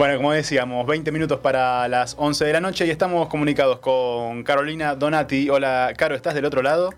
Bueno, como decíamos, 20 minutos para las 11 de la noche y estamos comunicados con Carolina Donati. Hola, Caro, ¿estás del otro lado?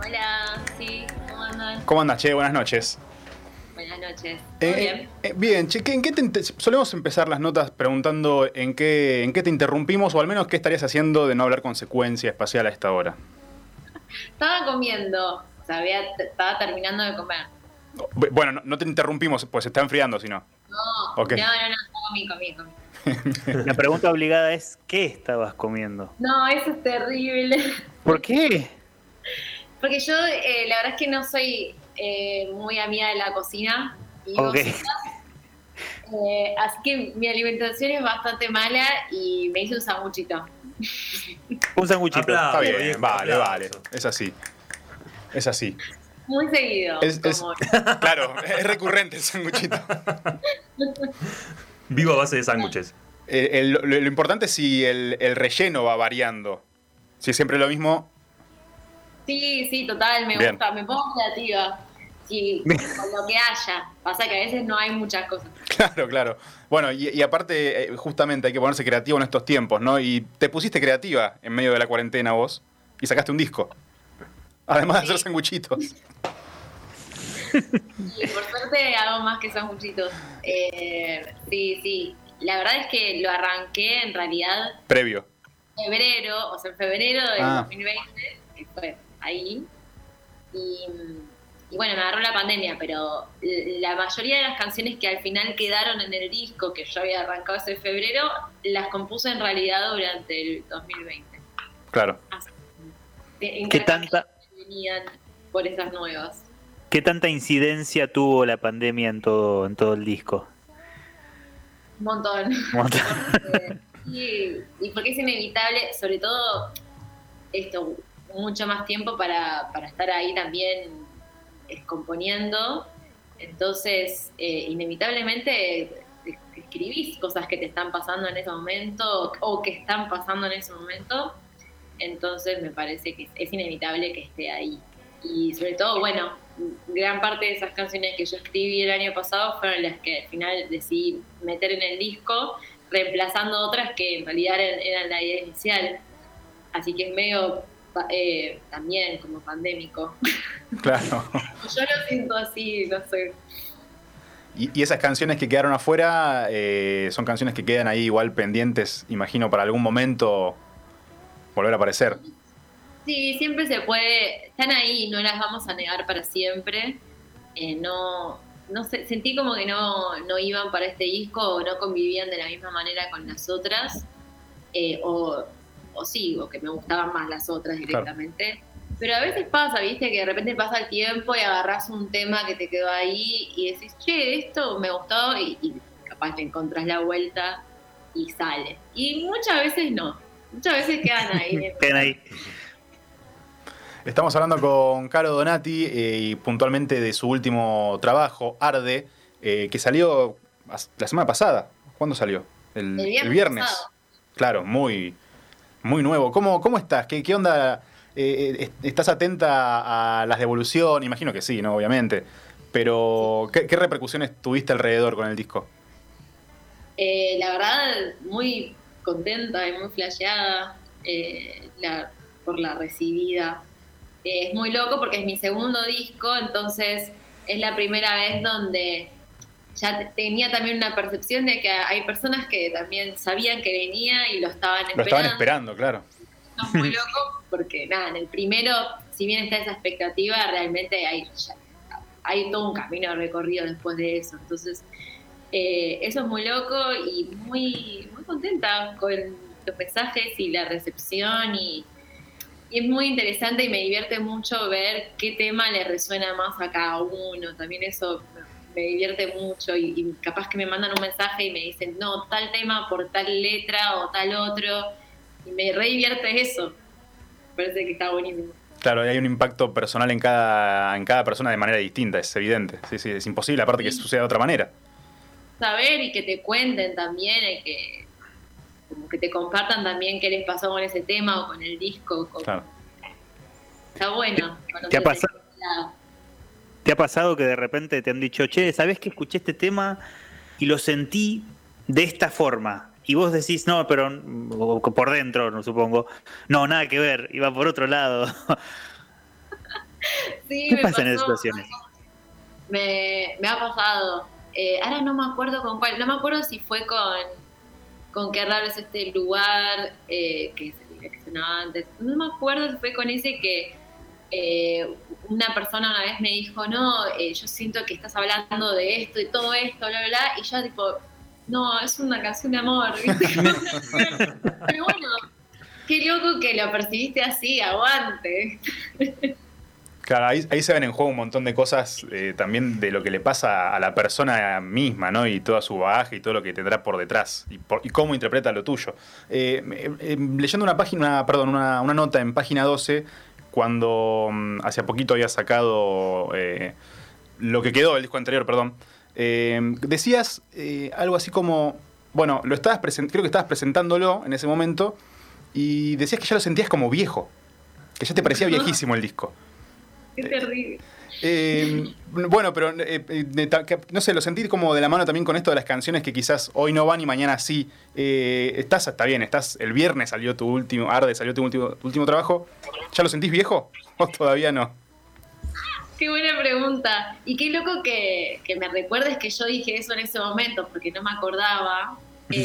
Hola, sí, ¿cómo andan? ¿Cómo andas, Che? Buenas noches. Buenas noches. Eh, bien? eh, bien, Che, ¿qué- ¿en qué te solemos empezar las notas preguntando en qué, en qué te interrumpimos o al menos qué estarías haciendo de no hablar con secuencia espacial a esta hora? Estaba comiendo, o sea, había- estaba terminando de comer. Bu- Bueno, no, no te interrumpimos, pues se está enfriando, si no. No, Ok. no, no, no, comí, comí, comí. La pregunta obligada es, ¿qué estabas comiendo? No, eso es terrible. ¿Por qué? Porque yo, eh, la verdad es que no soy eh, muy amiga de la cocina. Y vos Ok. estás, eh, así que mi alimentación es bastante mala y me hice un sanguchito. Un sanguchito. Está bien, vale, vale. Es así. Es así. Muy seguido. Es- Claro, es recurrente el sanguchito. Vivo a base de sándwiches. Eh, lo, lo importante es si el, el relleno va variando. Si es siempre lo mismo, Sí, sí, total, me Bien. gusta, me pongo creativa. Sí, con lo que haya. Pasa que a veces no hay muchas cosas. claro, claro. Bueno, y, y aparte, eh, justamente hay que ponerse creativo en estos tiempos, ¿no? Y te pusiste creativa en medio de la cuarentena vos y sacaste un disco. Además de hacer sanguchitos. Y por suerte hago más que sanguchitos. Eh, sí, sí. La verdad es que lo arranqué en realidad Previo. en febrero, o sea, en febrero del Ah. 2020, que fue ahí. Y, y bueno, me agarró la pandemia, pero la mayoría de las canciones que al final quedaron en el disco que yo había arrancado ese febrero, las compuse en realidad durante el 2020. Claro. Así, ¿Qué tanta, venían por esas nuevas. ¿Qué tanta incidencia tuvo la pandemia en todo, en todo el disco? Un montón. Un montón. Y, y porque es inevitable, sobre todo esto, mucho más tiempo para, para estar ahí también eh, componiendo. Entonces, eh, inevitablemente escribís cosas que te están pasando en ese momento o que están pasando en ese momento. Entonces, me parece que es, inevitable que esté ahí. Y sobre todo, bueno, gran parte de esas canciones que yo escribí el año pasado fueron las que al final decidí meter en el disco, reemplazando otras que en realidad eran, eran la idea inicial. Así que es medio eh, también como pandémico. Claro. Yo lo siento así, no sé. Y, y esas canciones que quedaron afuera eh, son canciones que quedan ahí igual pendientes, imagino, para algún momento volver a aparecer. Sí, siempre se puede, están ahí, no las vamos a negar para siempre. Eh, no, no sé, sentí como que no, no iban para este disco o no convivían de la misma manera con las otras. Eh, o, o sí, o que me gustaban más las otras directamente. Pero a veces pasa, viste, que de repente pasa el tiempo y agarras un tema que te quedó ahí y decís, che, esto me gustó y, y capaz te encontrás la vuelta y sale. Y muchas veces no, muchas veces quedan ahí. Quedan ahí. Estamos hablando con Caro Donati eh, y puntualmente de su último trabajo, Arde, eh, que salió la semana pasada. ¿Cuándo salió? El, El viernes. Claro, muy, muy nuevo. ¿Cómo, cómo estás? ¿Qué, qué onda? Eh, eh, ¿Estás atenta a las devoluciones? Imagino que sí, ¿no? Obviamente. Pero, ¿qué, qué repercusiones tuviste alrededor con el disco? Eh, la verdad, muy contenta y muy flasheada eh, la- por la recibida. Eh, es muy loco porque es mi segundo disco, entonces es la primera vez donde ya te- tenía también una percepción de que hay personas que también sabían que venía y lo estaban Lo esperando. estaban esperando, claro. Es muy loco porque nada, en el primero, si bien está esa expectativa, realmente hay, ya- hay todo un camino recorrido después de eso. Entonces, eh, eso es muy loco y muy, muy contenta con los mensajes y la recepción y, y es muy interesante y me divierte mucho ver qué tema le resuena más a cada uno. También eso me divierte mucho y, y capaz que me mandan un mensaje y me dicen, no, tal tema por tal letra o tal otro. Y me re divierte eso. Parece que está buenísimo. Claro, hay un impacto personal en cada, en cada persona de manera distinta, es evidente. Sí, sí, es imposible, aparte que suceda de otra manera. Saber y que te cuenten también, y que, como que te compartan también qué les pasó con ese tema o con el disco. con- Claro. Está bueno. ¿Te ha pasado? ¿Te ha pasado que de repente te han dicho, che, ¿sabés que escuché este tema y lo sentí de esta forma. Y vos decís, no, pero por dentro, no supongo, no, nada que ver, iba por otro lado. ¿Qué pasa en esas situaciones? Me, ha pasado. Eh, ahora no me acuerdo con cuál, no me acuerdo si fue con, con qué raro es este lugar eh, que se direccionaba antes. No me acuerdo si fue con ese que eh, una persona una vez me dijo, no, yo siento que estás hablando de esto y todo esto, bla, bla, bla, y yo tipo, no, es una canción de amor, Pero bueno, qué loco que lo percibiste así, aguante. Claro, ahí, se ven en juego un montón de cosas eh, también de lo que le pasa a la persona misma, ¿no? Y toda su bagaje y todo lo que tendrá por detrás y, cómo interpreta lo tuyo. leyendo una página, perdón, una, una, nota en página 12 cuando mm, hace poquito había sacado eh, lo que quedó del disco anterior, perdón, eh, decías eh, algo así como, bueno, lo estabas creo que estabas presentándolo en ese momento y decías que ya lo sentías como viejo, que ya te parecía viejísimo el disco. Qué terrible. Eh, bueno, pero eh, no sé, lo sentí como de la mano también con esto de las canciones que quizás hoy no van y mañana sí. Eh, estás, está bien, estás, el viernes salió tu último, Arde salió tu último, último trabajo. ¿Ya lo sentís viejo o todavía no? Qué buena pregunta. Y qué loco que, me recuerdes que yo dije eso en ese momento, porque no me acordaba. y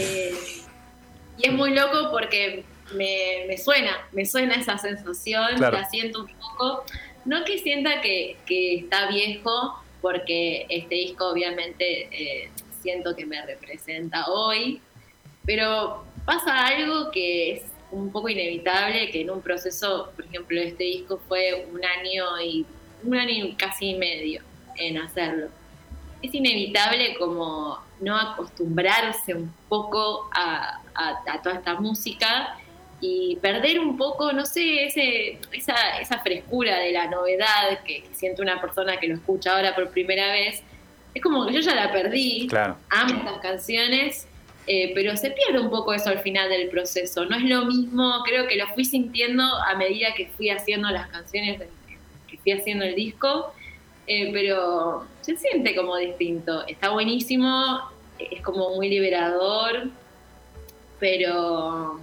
es muy loco porque me, suena, me suena esa sensación, la siento un poco. No que sienta que, está viejo, porque este disco obviamente eh, siento que me representa hoy, pero pasa algo que es un poco inevitable, que en un proceso, por ejemplo, este disco fue un año y un año y casi medio en hacerlo. Es inevitable como no acostumbrarse un poco a toda esta música y perder un poco, no sé, ese, esa, esa frescura de la novedad que, siente una persona que lo escucha ahora por primera vez. Es como que yo ya la perdí, claro. amo estas canciones, eh, pero se pierde un poco eso al final del proceso. No es lo mismo, creo que lo fui sintiendo a medida que fui haciendo las canciones, que fui haciendo el disco, eh, pero se siente como distinto. Está buenísimo, es como muy liberador, pero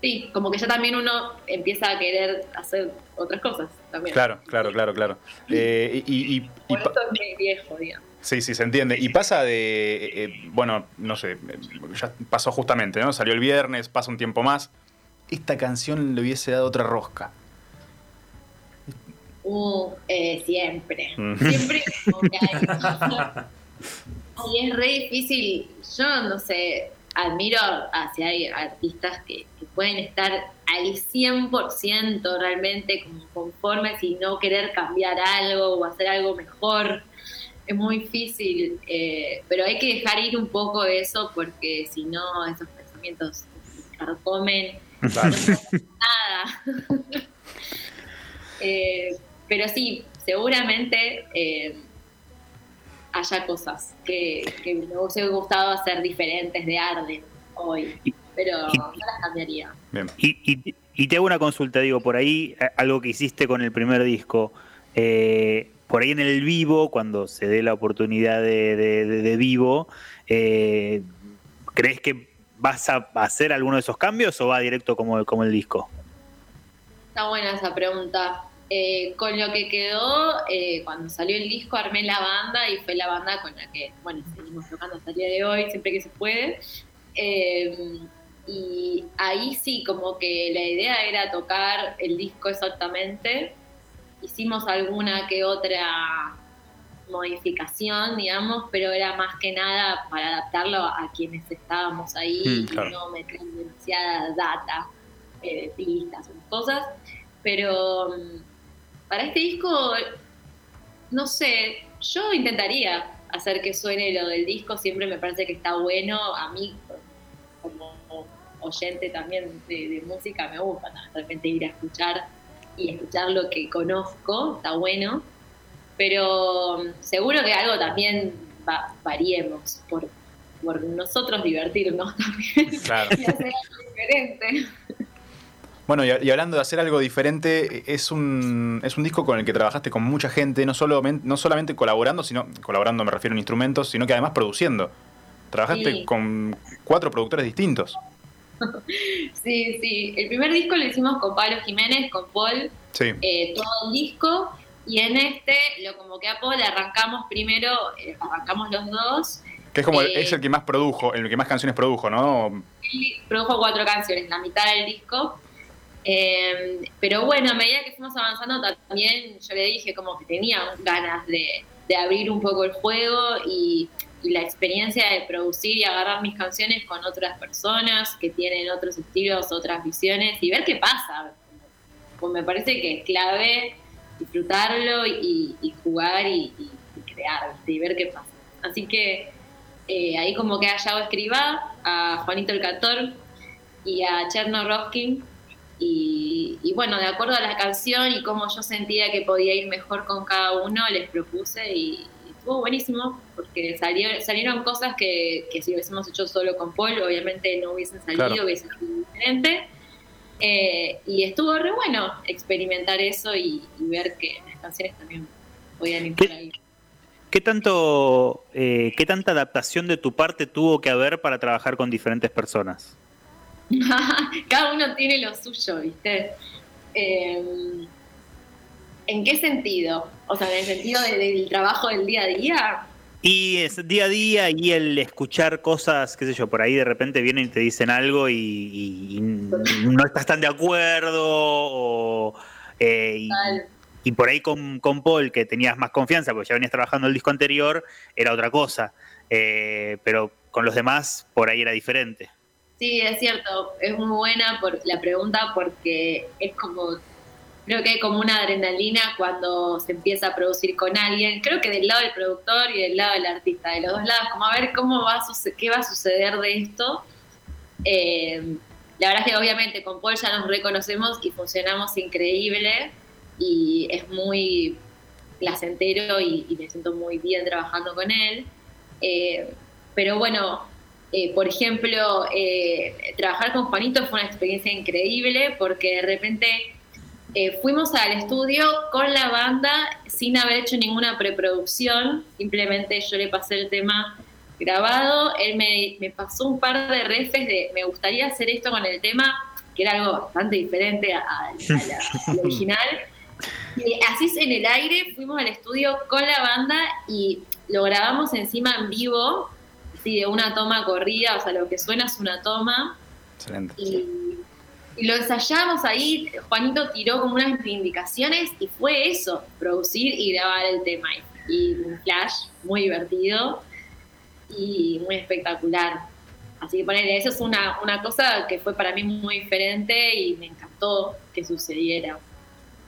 sí, como que ya también uno empieza a querer hacer otras cosas también. Claro, claro, claro, claro. Eh, y, Por eso es muy viejo, digamos. Sí, sí, se entiende. Y pasa de, eh, eh, bueno, no sé, ya pasó justamente, ¿no? Salió el viernes, pasa un tiempo más. Esta canción le hubiese dado otra rosca. Uh, siempre. Mm. Siempre como que hay. y es re difícil. Yo no sé, admiro hacia hay artistas que, pueden estar al 100% realmente conformes y no querer cambiar algo o hacer algo mejor. Es muy difícil, eh, pero hay que dejar ir un poco eso porque si no, esos pensamientos carcomen. nada. Eh, pero sí, seguramente eh, haya cosas que, me hubiese gustado hacer diferentes de Arden hoy, pero no las cambiaría. Y, te hago una consulta, digo, por ahí eh, algo que hiciste con el primer disco, eh, por ahí en el vivo, cuando se dé la oportunidad de, vivo, eh, ¿crees que vas a hacer alguno de esos cambios o va directo como, como el disco? Está buena esa pregunta. Eh, con lo que quedó, eh, cuando salió el disco, armé la banda y fue la banda con la que, bueno, seguimos tocando hasta el día de hoy, siempre que se puede. Eh, y ahí sí, como que la idea era tocar el disco exactamente. Hicimos alguna que otra modificación, digamos, pero era más que nada para adaptarlo a quienes estábamos ahí mm, y no meter demasiada data, de pistas o cosas. Pero para este disco, no sé, yo intentaría hacer que suene lo del disco, siempre me parece que está bueno, a mí como oyente también de, música me gusta de repente ir a escuchar y escuchar lo que conozco, está bueno, pero um, seguro que algo también va, variemos por, por nosotros divertirnos también claro. y hacer algo diferente. Bueno, y, hablando de hacer algo diferente, es un, es un disco con el que trabajaste con mucha gente, no, solo, no solamente colaborando, sino colaborando me refiero en instrumentos, sino que además produciendo. Trabajaste con cuatro productores distintos. sí, sí. El primer disco lo hicimos con Pablo Jiménez, con Paul, sí. Eh, todo el disco. Y en este lo convoqué a Paul, arrancamos primero, eh, arrancamos los dos. Que es como el, es el que más produjo, el que más canciones produjo, ¿no? Él produjo cuatro canciones, la mitad del disco. Em, pero bueno, a medida que fuimos avanzando también yo le dije como que tenía ganas de, abrir un poco el juego y, la experiencia de producir y agarrar mis canciones con otras personas que tienen otros estilos, otras visiones y ver qué pasa. Pues me parece que es clave disfrutarlo y, jugar y, crear y ver qué pasa. Así que eh, ahí como que a Yago Escribá, a Juanito el Cantor y a Cherno Roskin y, bueno, de acuerdo a la canción y cómo yo sentía que podía ir mejor con cada uno, les propuse y, estuvo buenísimo porque salió, salieron cosas que, si hubiésemos hecho solo con Paul, obviamente no hubiesen salido, hubiesen sido diferente. Eh, y estuvo re bueno experimentar eso y, ver que las canciones también podían ir por ahí. ¿Qué tanto, eh, qué tanta adaptación de tu parte tuvo que haber para trabajar con diferentes personas? Cada uno tiene lo suyo, ¿viste? Em, ¿En qué sentido? O sea, en el sentido del trabajo del día a día. Y es día a día y el escuchar cosas, qué sé yo, por ahí de repente vienen y te dicen algo y, no estás tan de acuerdo o... Eh, y, por ahí con, Paul, que tenías más confianza porque ya venías trabajando el disco anterior, era otra cosa. Eh, pero con los demás, por ahí era diferente. Sí, es cierto, es muy buena por la pregunta porque es como, creo que hay como una adrenalina cuando se empieza a producir con alguien, creo que del lado del productor y del lado del artista, de los dos lados, como a ver cómo va a qué va a suceder de esto. Eh, la verdad es que obviamente con Paul ya nos reconocemos y funcionamos increíble y es muy placentero y, me siento muy bien trabajando con él. Eh, pero bueno, eh, por ejemplo, eh, trabajar con Juanito fue una experiencia increíble porque de repente eh, fuimos al estudio con la banda sin haber hecho ninguna preproducción, simplemente yo le pasé el tema grabado, él me, pasó un par de refes de me gustaría hacer esto con el tema, que era algo bastante diferente al original. Y así en el aire fuimos al estudio con la banda y lo grabamos encima en vivo Sí, de una toma corrida, o sea, lo que suena es una toma. Excelente. Y, lo ensayamos ahí, Juanito tiró como unas indicaciones y fue eso, producir y grabar el tema. Y un flash muy divertido y muy espectacular. Así que ponerle, eso es una, una cosa que fue para mí muy diferente y me encantó que sucediera.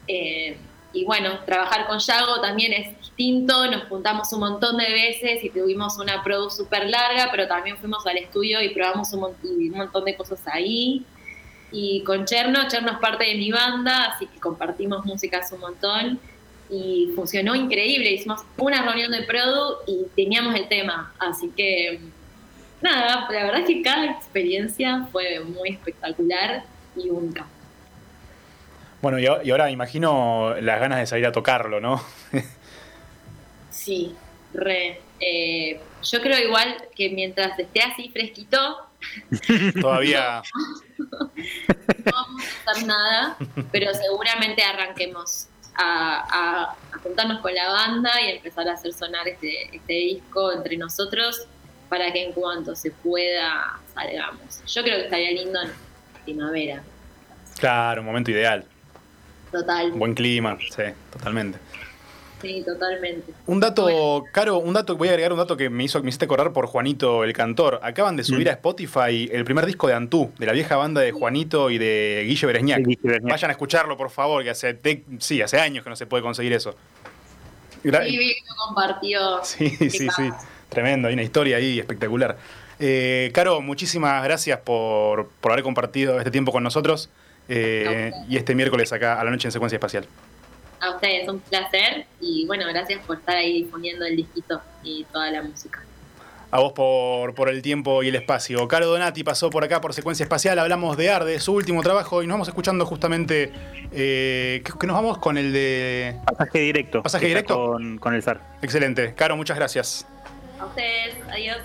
Eh, y bueno, trabajar con Yago también es distinto, nos juntamos un montón de veces y tuvimos una produ súper larga, pero también fuimos al estudio y probamos un, montón de cosas ahí. Y con Cherno, Cherno es parte de mi banda, así que compartimos músicas un montón y funcionó increíble. Hicimos una reunión de produ y teníamos el tema, así que nada, la verdad es que cada experiencia fue muy espectacular y única. Bueno, y ahora imagino las ganas de salir a tocarlo, ¿no? sí, re. Eh, yo creo igual que mientras esté así fresquito, todavía no vamos a hacer nada, pero seguramente arranquemos a, juntarnos con la banda y empezar a hacer sonar este, este disco entre nosotros para que en cuanto se pueda salgamos. Yo creo que estaría lindo en primavera. Claro, un momento ideal. Total. Buen clima, sí, totalmente. Sí, totalmente. Un dato, Caro, un dato, voy a agregar un dato que me hizo, me hiciste correr por Juanito el cantor. Acaban de subir mm. a Spotify el primer disco de Antú, de la vieja banda de Juanito y de Guille Beresñac. Vayan a escucharlo, por favor, que hace, sí, hace años que no se puede conseguir eso. Sí, vi lo compartió. Sí, sí, sí. Tremendo, hay una historia ahí espectacular. Eh, Caro, muchísimas gracias por, por haber compartido este tiempo con nosotros. Eh, y este miércoles acá a la noche en secuencia espacial. A ustedes, un placer y bueno, gracias por estar ahí disponiendo el disquito y toda la música. A vos por, por el tiempo y el espacio. Caro Donati pasó por acá por Secuencia Espacial, hablamos de Arde, su último trabajo, y nos vamos escuchando justamente, eh, que, nos vamos con el de... Pasaje directo. Pasaje directo. Con, con el SAR. Excelente. Caro, muchas gracias. A ustedes, adiós.